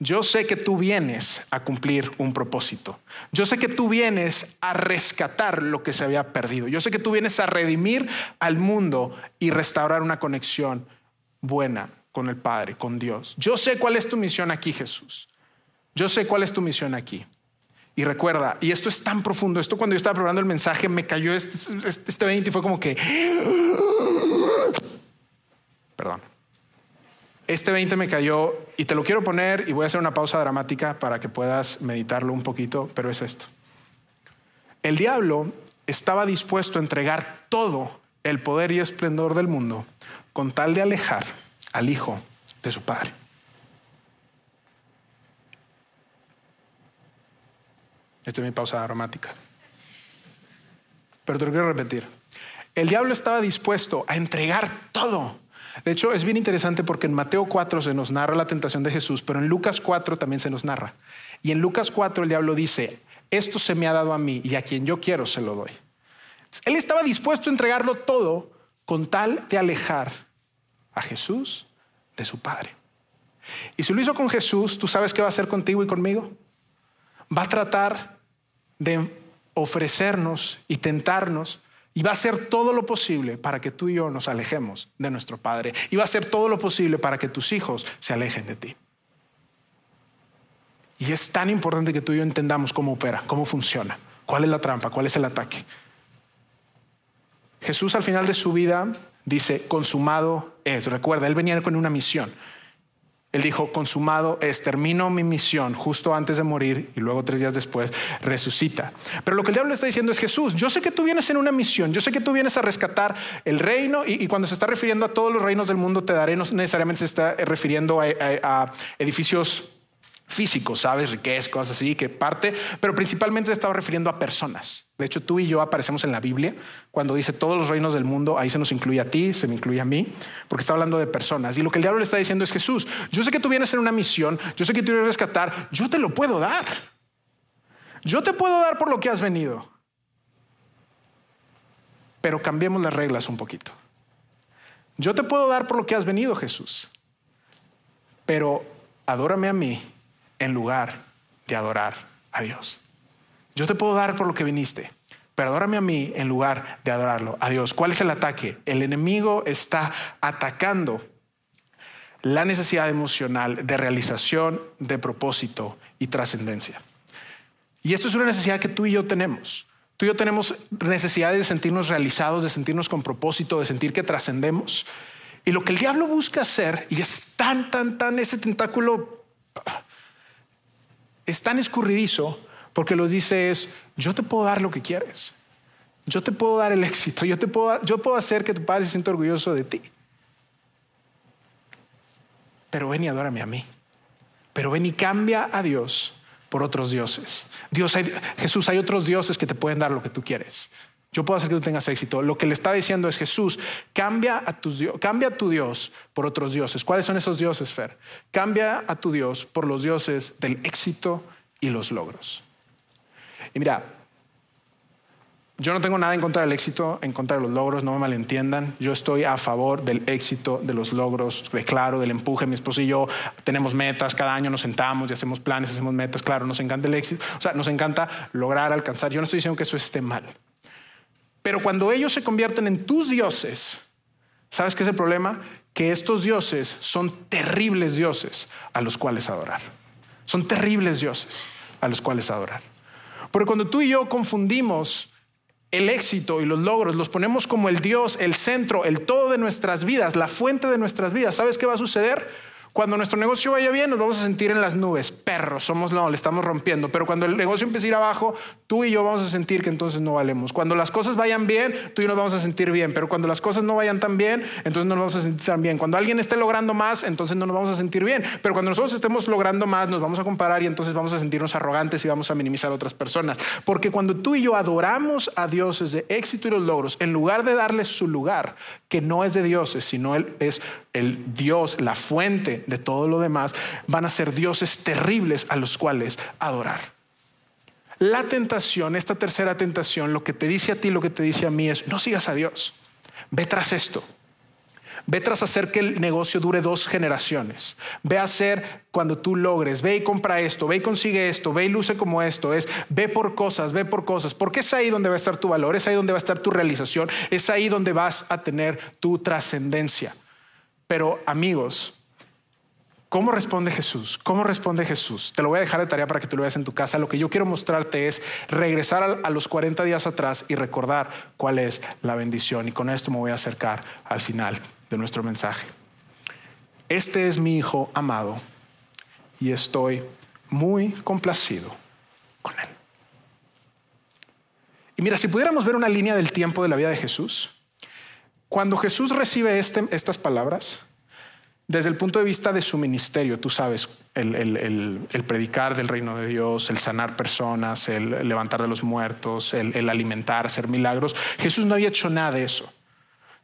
Yo sé que tú vienes a cumplir un propósito. Yo sé que tú vienes a rescatar lo que se había perdido. Yo sé que tú vienes a redimir al mundo y restaurar una conexión buena con el Padre, con Dios. Yo sé cuál es tu misión aquí, Jesús. Yo sé cuál es tu misión aquí. Y recuerda, y esto es tan profundo, esto cuando yo estaba preparando el mensaje me cayó este, este, este 20 y fue como que... Perdón. Este 20 me cayó y te lo quiero poner y voy a hacer una pausa dramática para que puedas meditarlo un poquito, pero es esto. El diablo estaba dispuesto a entregar todo el poder y esplendor del mundo con tal de alejar al hijo de su padre. Esta es mi pausa aromática. Pero te lo quiero repetir. El diablo estaba dispuesto a entregar todo. De hecho, es bien interesante porque en Mateo 4 se nos narra la tentación de Jesús, pero en Lucas 4 también se nos narra. Y en Lucas 4 el diablo dice, esto se me ha dado a mí y a quien yo quiero se lo doy. Él estaba dispuesto a entregarlo todo con tal de alejar a Jesús de su Padre. Y si lo hizo con Jesús, ¿tú sabes qué va a hacer contigo y conmigo? Va a tratar de ofrecernos y tentarnos y va a hacer todo lo posible para que tú y yo nos alejemos de nuestro Padre. Y va a hacer todo lo posible para que tus hijos se alejen de ti. Y es tan importante que tú y yo entendamos cómo opera, cómo funciona, cuál es la trampa, cuál es el ataque. Jesús al final de su vida dice, consumado es. Recuerda, él venía con una misión. Él dijo, consumado es, termino mi misión justo antes de morir y luego tres días después resucita. Pero lo que el diablo está diciendo es, Jesús, yo sé que tú vienes en una misión, yo sé que tú vienes a rescatar el reino y, cuando se está refiriendo a todos los reinos del mundo te daré, no necesariamente se está refiriendo a edificios físico, ¿sabes? Riqueza, cosas así, que parte, pero principalmente estaba refiriendo a personas. De hecho, tú y yo aparecemos en la Biblia cuando dice todos los reinos del mundo, ahí se nos incluye a ti, se me incluye a mí, porque está hablando de personas. Y lo que el diablo le está diciendo es Jesús, yo sé que tú vienes en una misión, yo sé que tú vienes a rescatar, yo te lo puedo dar. Yo te puedo dar por lo que has venido. Pero cambiemos las reglas un poquito. Yo te puedo dar por lo que has venido, Jesús. Pero adórame a mí en lugar de adorar a Dios. Yo te puedo dar por lo que viniste, pero adórame a mí en lugar de adorarlo a Dios. ¿Cuál es el ataque? El enemigo está atacando la necesidad emocional de realización, de propósito y trascendencia. Y esto es una necesidad que tú y yo tenemos. Tú y yo tenemos necesidad de sentirnos realizados, de sentirnos con propósito, de sentir que trascendemos. Y lo que el diablo busca hacer, y es tan, tan, tan, ese tentáculo es tan escurridizo, porque lo dice es, yo te puedo dar lo que quieres. Yo te puedo dar el éxito. Yo, te puedo, yo puedo hacer que tu padre se sienta orgulloso de ti. Pero ven y adórame a mí. Pero ven y cambia a Dios por otros dioses. Dios, Jesús, hay otros dioses que te pueden dar lo que tú quieres. Yo puedo hacer que tú tengas éxito. Lo que le está diciendo es Jesús, cambia a, tus, cambia a tu Dios por otros dioses. ¿Cuáles son esos dioses, Fer? Cambia a tu Dios por los dioses del éxito y los logros. Y mira, yo no tengo nada en contra del éxito, en contra de los logros, no me malentiendan. Yo estoy a favor del éxito, de los logros, de claro, del empuje. Mi esposo y yo tenemos metas, cada año nos sentamos y hacemos planes, hacemos metas. Claro, nos encanta el éxito, o sea, nos encanta lograr, alcanzar. Yo no estoy diciendo que eso esté mal. Pero cuando ellos se convierten en tus dioses, ¿sabes qué es el problema? Que estos dioses son terribles dioses a los cuales adorar. Son terribles dioses a los cuales adorar. Porque cuando tú y yo confundimos el éxito y los logros, los ponemos como el Dios, el centro, el todo de nuestras vidas, la fuente de nuestras vidas, ¿sabes qué va a suceder? Cuando nuestro negocio vaya bien, nos vamos a sentir en las nubes. Perros, somos no, le estamos rompiendo. Pero cuando el negocio empiece a ir abajo, tú y yo vamos a sentir que entonces no valemos. Cuando las cosas vayan bien, tú y yo nos vamos a sentir bien. Pero cuando las cosas no vayan tan bien, entonces no nos vamos a sentir tan bien. Cuando alguien esté logrando más, entonces no nos vamos a sentir bien. Pero cuando nosotros estemos logrando más, nos vamos a comparar y entonces vamos a sentirnos arrogantes y vamos a minimizar a otras personas. Porque cuando tú y yo adoramos a dioses de éxito y los logros, en lugar de darles su lugar, que no es de dioses, sino él es el Dios, la fuente de todo lo demás, van a ser dioses terribles a los cuales adorar. La tentación, esta tercera tentación, lo que te dice a ti, lo que te dice a mí es, no sigas a Dios, ve tras esto. Ve tras hacer que el negocio dure dos generaciones. Ve a hacer cuando tú logres. Ve y compra esto. Ve y consigue esto. Ve y luce como esto. Es ve por cosas, ve por cosas. Porque es ahí donde va a estar tu valor. Es ahí donde va a estar tu realización. Es ahí donde vas a tener tu trascendencia. Pero amigos, ¿Cómo responde Jesús? ¿Cómo responde Jesús? Te lo voy a dejar de tarea para que tú lo veas en tu casa. Lo que yo quiero mostrarte es regresar a los 40 días atrás y recordar cuál es la bendición. Y con esto me voy a acercar al final de nuestro mensaje. Este es mi Hijo amado y estoy muy complacido con él. Y mira, si pudiéramos ver una línea del tiempo de la vida de Jesús, cuando Jesús recibe este, estas palabras, desde el punto de vista de su ministerio, tú sabes, el, predicar del reino de Dios, el sanar personas, el levantar de los muertos, el, alimentar, hacer milagros, Jesús no había hecho nada de eso.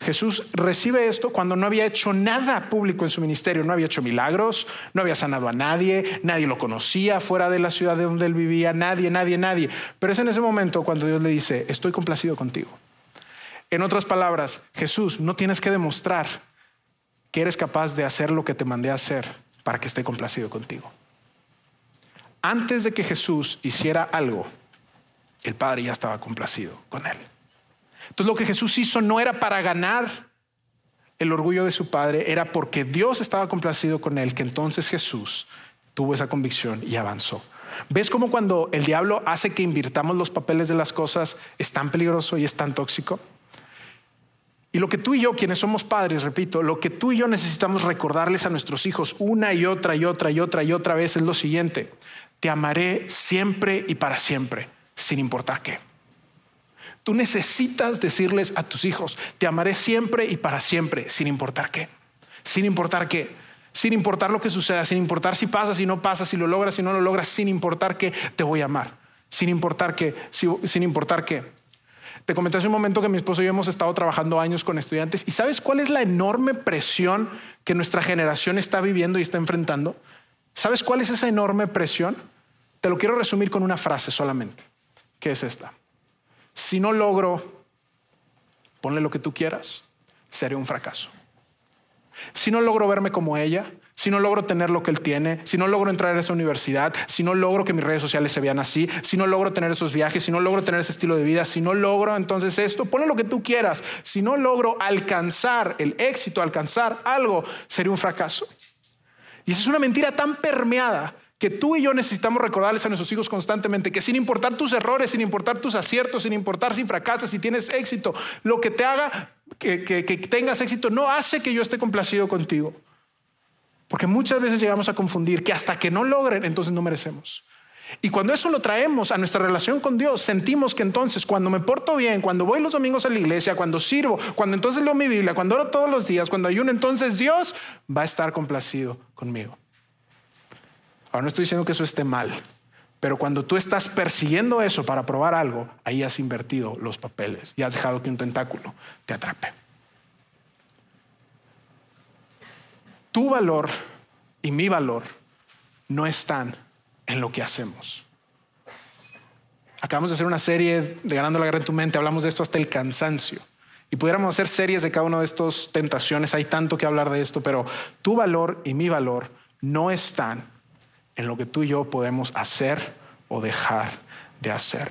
Jesús recibe esto cuando no había hecho nada público en su ministerio, no había hecho milagros, no había sanado a nadie, nadie lo conocía fuera de la ciudad de donde él vivía, nadie, nadie, nadie. Pero es en ese momento cuando Dios le dice, estoy complacido contigo. En otras palabras, Jesús, no tienes que demostrar que eres capaz de hacer lo que te mandé a hacer para que esté complacido contigo. Antes de que Jesús hiciera algo, el Padre ya estaba complacido con él. Entonces lo que Jesús hizo no era para ganar el orgullo de su Padre, era porque Dios estaba complacido con él, que entonces Jesús tuvo esa convicción y avanzó. ¿Ves cómo cuando el diablo hace que invirtamos los papeles de las cosas es tan peligroso y es tan tóxico? Y lo que tú y yo, quienes somos padres, repito, lo que tú y yo necesitamos recordarles a nuestros hijos una y otra y otra y otra y otra vez es lo siguiente. Te amaré siempre y para siempre, sin importar qué. Tú necesitas decirles a tus hijos, te amaré siempre y para siempre, sin importar qué. Sin importar qué. Sin importar lo que suceda, sin importar si pasa, si no pasa, si lo logras, si no lo logras, sin importar qué, te voy a amar. Sin importar qué, sin importar qué. Te comenté hace un momento que mi esposo y yo hemos estado trabajando años con estudiantes y ¿sabes cuál es la enorme presión que nuestra generación está viviendo y está enfrentando? ¿Sabes cuál es esa enorme presión? Te lo quiero resumir con una frase solamente, que es esta. Si no logro, ponle lo que tú quieras, seré un fracaso. Si no logro verme como ella, si no logro tener lo que él tiene, si no logro entrar a esa universidad, si no logro que mis redes sociales se vean así, si no logro tener esos viajes, si no logro tener ese estilo de vida, si no logro entonces esto, ponle lo que tú quieras, si no logro alcanzar el éxito, alcanzar algo, sería un fracaso. Y esa es una mentira tan permeada que tú y yo necesitamos recordarles a nuestros hijos constantemente que sin importar tus errores, sin importar tus aciertos, sin importar si fracasas, si tienes éxito, lo que te haga que, que tengas éxito no hace que yo esté complacido contigo. Porque muchas veces llegamos a confundir que hasta que no logren, entonces no merecemos. Y cuando eso lo traemos a nuestra relación con Dios, sentimos que entonces cuando me porto bien, cuando voy los domingos a la iglesia, cuando sirvo, cuando entonces leo mi Biblia, cuando oro todos los días, cuando ayuno, entonces Dios va a estar complacido conmigo. Ahora no estoy diciendo que eso esté mal, pero cuando tú estás persiguiendo eso para probar algo, ahí has invertido los papeles y has dejado que un tentáculo te atrape. Tu valor y mi valor no están en lo que hacemos. Acabamos de hacer una serie de Ganando la Guerra en tu mente, hablamos de esto hasta el cansancio. Y pudiéramos hacer series de cada una de estas tentaciones, hay tanto que hablar de esto, pero tu valor y mi valor no están en lo que tú y yo podemos hacer o dejar de hacer.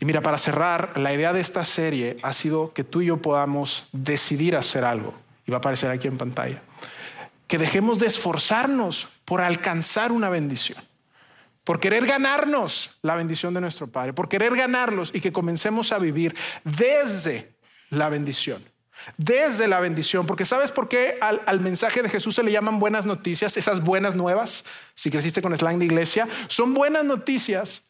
Y mira, para cerrar, la idea de esta serie ha sido que tú y yo podamos decidir hacer algo. Y va a aparecer aquí en pantalla que dejemos de esforzarnos por alcanzar una bendición, por querer ganarnos la bendición de nuestro Padre, por querer ganarlos y que comencemos a vivir desde la bendición. Desde la bendición, porque ¿sabes por qué al, al, mensaje de Jesús se le llaman buenas noticias? Esas buenas nuevas, si creciste con slang de iglesia, son buenas noticias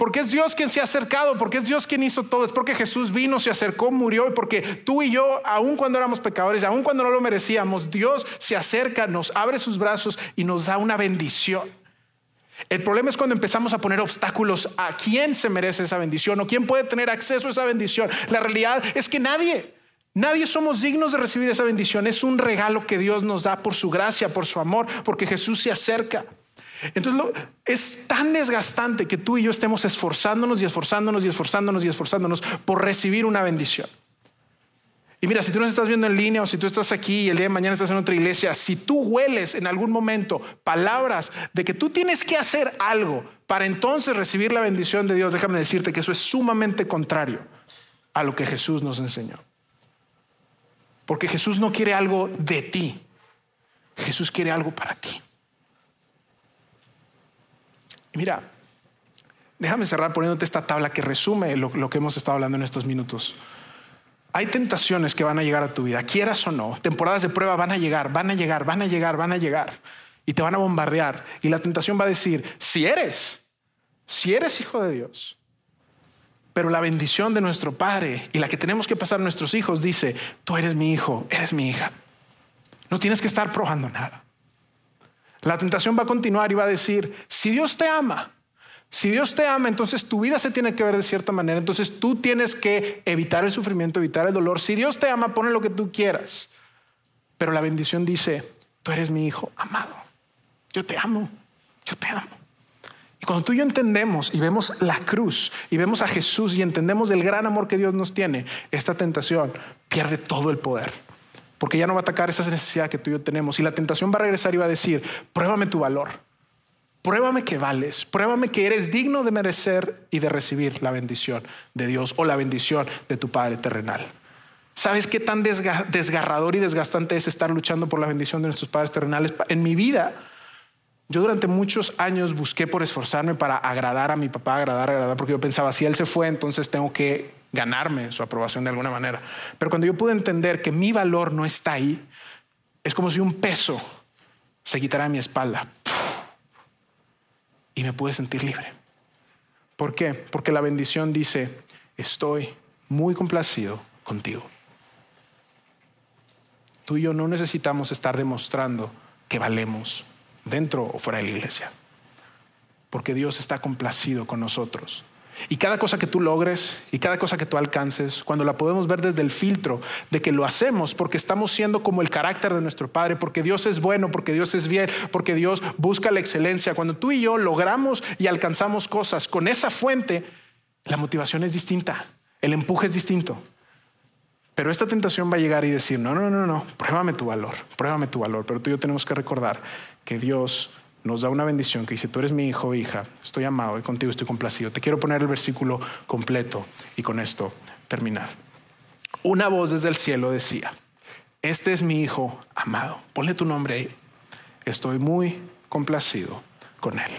porque es Dios quien se ha acercado, porque es Dios quien hizo todo, es porque Jesús vino, se acercó, murió y porque tú y yo, aun cuando éramos pecadores, aun cuando no lo merecíamos, Dios se acerca, nos abre sus brazos y nos da una bendición. El problema es cuando empezamos a poner obstáculos a quién se merece esa bendición o quién puede tener acceso a esa bendición. La realidad es que nadie, nadie somos dignos de recibir esa bendición. Es un regalo que Dios nos da por su gracia, por su amor, porque Jesús se acerca. Entonces es tan desgastante que tú y yo estemos esforzándonos y esforzándonos y esforzándonos y esforzándonos por recibir una bendición. Y mira, si tú nos estás viendo en línea o si tú estás aquí y el día de mañana estás en otra iglesia, si tú hueles en algún momento palabras de que tú tienes que hacer algo para entonces recibir la bendición de Dios, déjame decirte que eso es sumamente contrario a lo que Jesús nos enseñó. Porque Jesús no quiere algo de ti, Jesús quiere algo para ti. Mira, déjame cerrar poniéndote esta tabla que resume lo, que hemos estado hablando en estos minutos. Hay tentaciones que van a llegar a tu vida, quieras o no. Temporadas de prueba van a llegar, van a llegar, van a llegar, van a llegar. Y te van a bombardear. Y la tentación va a decir, si eres, si eres hijo de Dios, pero la bendición de nuestro Padre y la que tenemos que pasar a nuestros hijos dice, tú eres mi hijo, eres mi hija. No tienes que estar probando nada. La tentación va a continuar y va a decir, si Dios te ama, si Dios te ama, entonces tu vida se tiene que ver de cierta manera, entonces tú tienes que evitar el sufrimiento, evitar el dolor. Si Dios te ama, pone lo que tú quieras. Pero la bendición dice, tú eres mi hijo amado, yo te amo, yo te amo. Y cuando tú y yo entendemos y vemos la cruz y vemos a Jesús y entendemos el gran amor que Dios nos tiene, esta tentación pierde todo el poder porque ya no va a atacar esas necesidades que tú y yo tenemos. Y la tentación va a regresar y va a decir, pruébame tu valor, pruébame que vales, pruébame que eres digno de merecer y de recibir la bendición de Dios o la bendición de tu Padre terrenal. ¿Sabes qué tan desgarrador y desgastante es estar luchando por la bendición de nuestros padres terrenales? En mi vida, yo durante muchos años busqué por esforzarme para agradar a mi papá, agradar, agradar, porque yo pensaba, si él se fue, entonces tengo que ganarme su aprobación de alguna manera. Pero cuando yo pude entender que mi valor no está ahí, es como si un peso se quitara de mi espalda y me pude sentir libre. ¿Por qué? Porque la bendición dice, estoy muy complacido contigo. Tú y yo no necesitamos estar demostrando que valemos dentro o fuera de la iglesia, porque Dios está complacido con nosotros y cada cosa que tú logres y cada cosa que tú alcances, cuando la podemos ver desde el filtro de que lo hacemos porque estamos siendo como el carácter de nuestro Padre, porque Dios es bueno, porque Dios es bien, porque Dios busca la excelencia, cuando tú y yo logramos y alcanzamos cosas con esa fuente, la motivación es distinta, el empuje es distinto. Pero esta tentación va a llegar y decir, no, no, no, no, pruébame tu valor, pruébame tu valor. Pero tú y yo tenemos que recordar que Dios nos da una bendición que dice, tú eres mi hijo o hija, estoy amado y contigo estoy complacido. Te quiero poner el versículo completo y con esto terminar. Una voz desde el cielo decía, este es mi hijo amado, ponle tu nombre ahí, estoy muy complacido con él.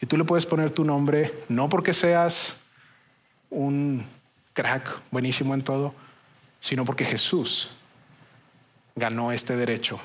Y tú le puedes poner tu nombre no porque seas un crack buenísimo en todo, sino porque Jesús ganó este derecho.